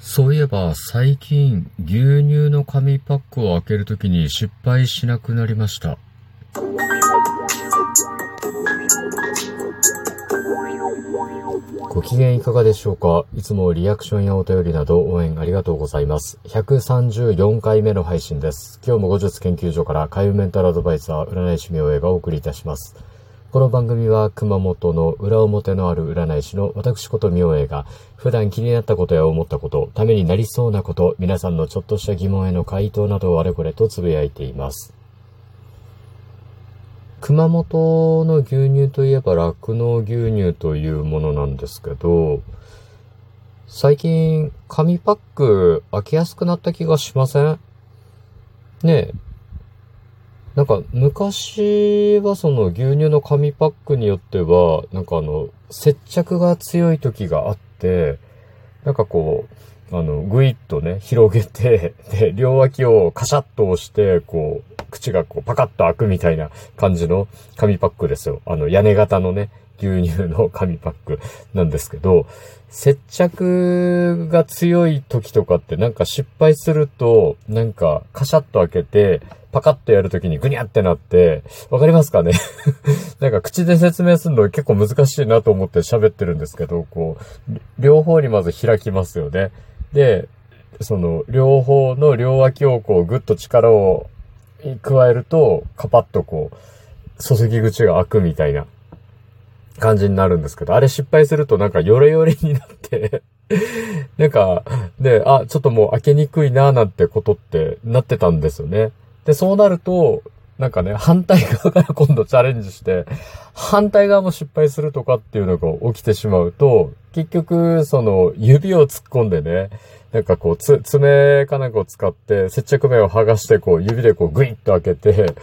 そういえば最近牛乳の紙パックを開けるときに失敗しなくなりました。ご機嫌いかがでしょうか？いつもリアクションやお便りなど応援ありがとうございます。134回目の配信です。今日も後日研究所から海運メンタルアドバイザー占い師明恵がお送りいたします。この番組は熊本の裏表のある占い師の私こと明恵が普段気になったことや思ったこと、ためになりそうなこと、皆さんのちょっとした疑問への回答などをあれこれとつぶやいています。熊本の牛乳といえば酪農牛乳というものなんですけど、最近紙パック開けやすくなった気がしません？ねえ。なんか昔はその牛乳の紙パックによっては、なんかあの、接着が強い時があって、なんかこう、あの、ぐいっとね、広げて、で、両脇をカシャッと押して、こう、口がこう、パカッと開くみたいな感じの紙パックですよ。あの、屋根型のね、牛乳の紙パックなんですけど、接着が強い時とかってなんか失敗すると、なんかカシャッと開けて、パカッとやるときにグニャってなって、わかりますかね？なんか口で説明するの結構難しいなと思って喋ってるんですけど、こう、両方にまず開きますよね。で、その、両方の両脇をこう、ぐっと力を加えると、カパッとこう、注ぎ口が開くみたいな感じになるんですけど、あれ失敗するとなんかヨレヨレになってなんか、で、あ、ちょっともう開けにくいなーなんてことってなってたんですよね。で、そうなると、なんかね、反対側から今度チャレンジして、反対側も失敗するとかっていうのが起きてしまうと、結局、その、指を突っ込んでね、なんかこう、つ、爪かなんかを使って、接着面を剥がして、こう、指でこう、グイッと開けて、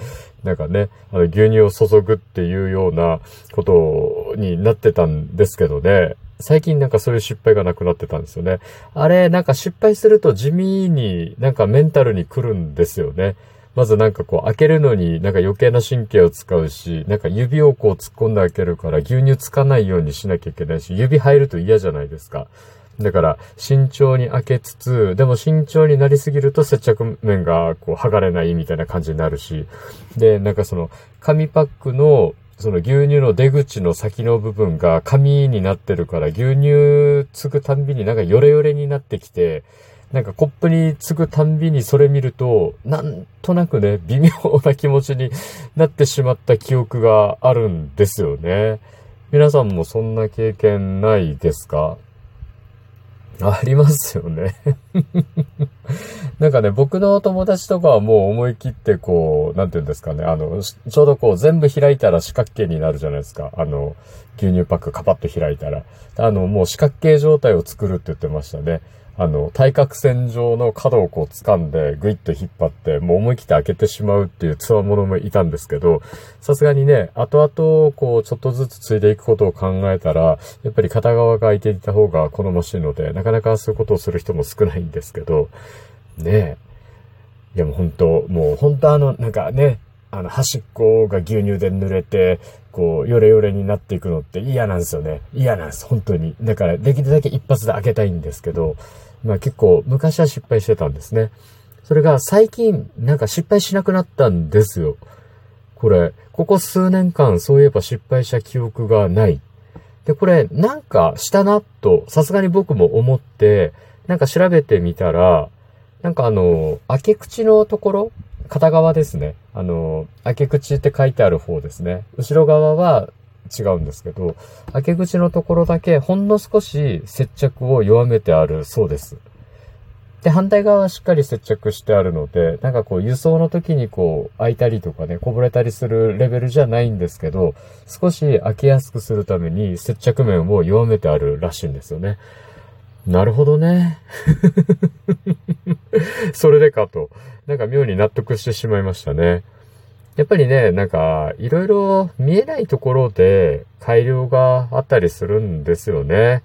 なんかね、あの、牛乳を注ぐっていうようなことになってたんですけどね、最近なんかそういう失敗がなくなってたんですよね。あれ、なんか失敗すると地味になんかメンタルに来るんですよね。まずなんかこう開けるのになんか余計な神経を使うし、なんか指をこう突っ込んで開けるから牛乳つかないようにしなきゃいけないし、指入ると嫌じゃないですか。だから慎重に開けつつ、でも慎重になりすぎると接着面がこう剥がれないみたいな感じになるし、で、なんかその紙パックのその牛乳の出口の先の部分が紙になってるから牛乳つぐたんびになんかヨレヨレになってきて、なんかコップにつくたんびにそれ見ると、なんとなくね、微妙な気持ちになってしまった記憶があるんですよね。皆さんもそんな経験ないですか？ありますよね。なんかね、僕の友達とかはもう思い切ってこう、なんていうんですかね、あの、ちょうどこう全部開いたら四角形になるじゃないですか。あの、牛乳パックカパッと開いたら。あの、もう四角形状態を作るって言ってましたね。あの、対角線上の角をこう掴んで、グイッと引っ張って、もう思い切って開けてしまうっていう強者ものもいたんですけど、さすがにね、後々、こう、ちょっとずつ継いでいくことを考えたら、やっぱり片側が開いていた方が好ましいので、なかなかそういうことをする人も少ないんですけど、ねえ。いやもう本当もう本当あの、なんかね、あの、端っこが牛乳で濡れて、こう、ヨレヨレになっていくのって嫌なんですよね。嫌なんです、本当に。だから、できるだけ一発で開けたいんですけど、まあ結構、昔は失敗してたんですね。それが最近、なんか失敗しなくなったんですよ。これ、ここ数年間、そういえば失敗した記憶がない。で、これ、なんかしたな、と、さすがに僕も思って、なんか調べてみたら、なんかあの、開け口のところ片側ですね。あの、開け口って書いてある方ですね。後ろ側は違うんですけど、開け口のところだけほんの少し接着を弱めてあるそうです。で、反対側はしっかり接着してあるので、なんかこう輸送の時にこう開いたりとかね、こぼれたりするレベルじゃないんですけど、少し開けやすくするために接着面を弱めてあるらしいんですよね。なるほどね。それでかと。なんか妙に納得してしまいましたね。やっぱりね、なんか、いろいろ見えないところで改良があったりするんですよね。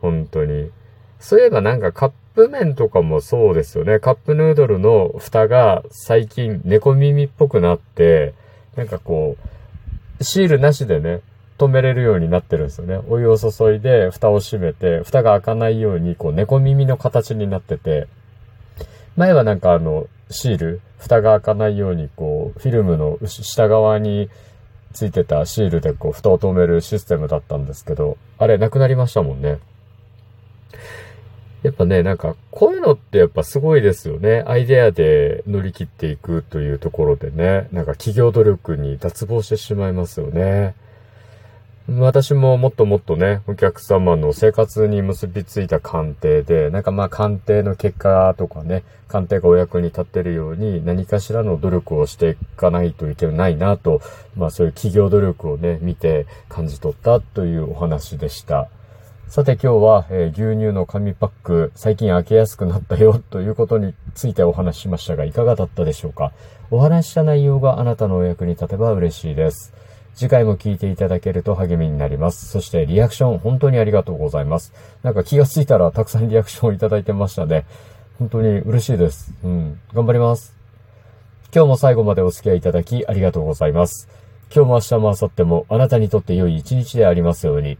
本当に。そういえばなんかカップ麺とかもそうですよね。カップヌードルの蓋が最近猫耳っぽくなって、なんかこう、シールなしでね、止めれるようになってるんですよね。お湯を注いで、蓋を閉めて、蓋が開かないように、こう、猫耳の形になってて、前はなんかあの、シール、蓋が開かないように、こう、フィルムの下側についてたシールでこう、蓋を止めるシステムだったんですけど、あれ、なくなりましたもんね。やっぱね、なんか、こういうのってやっぱすごいですよね。アイデアで乗り切っていくというところでね、なんか企業努力に脱帽してしまいますよね。私ももっともっとね、お客様の生活に結びついた鑑定で、なんかまあ鑑定の結果とかね、鑑定がお役に立ってるように何かしらの努力をしていかないといけないなと、まあそういう企業努力をね、見て感じ取ったというお話でした。さて今日は、えー、牛乳の紙パック最近開けやすくなったよということについてお話ししましたがいかがだったでしょうか？お話した内容があなたのお役に立てば嬉しいです。次回も聞いていただけると励みになります。そしてリアクション本当にありがとうございます。なんか気がついたらたくさんリアクションをいただいてましたね。本当に嬉しいです。うん。頑張ります。今日も最後までお付き合いいただきありがとうございます。今日も明日も明後日もあなたにとって良い一日でありますように。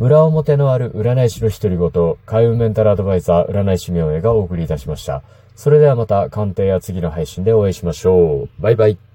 裏表のある占い師の独り言、開運メンタルアドバイザー占い師明恵がお送りいたしました。それではまた鑑定や次の配信でお会いしましょう。バイバイ。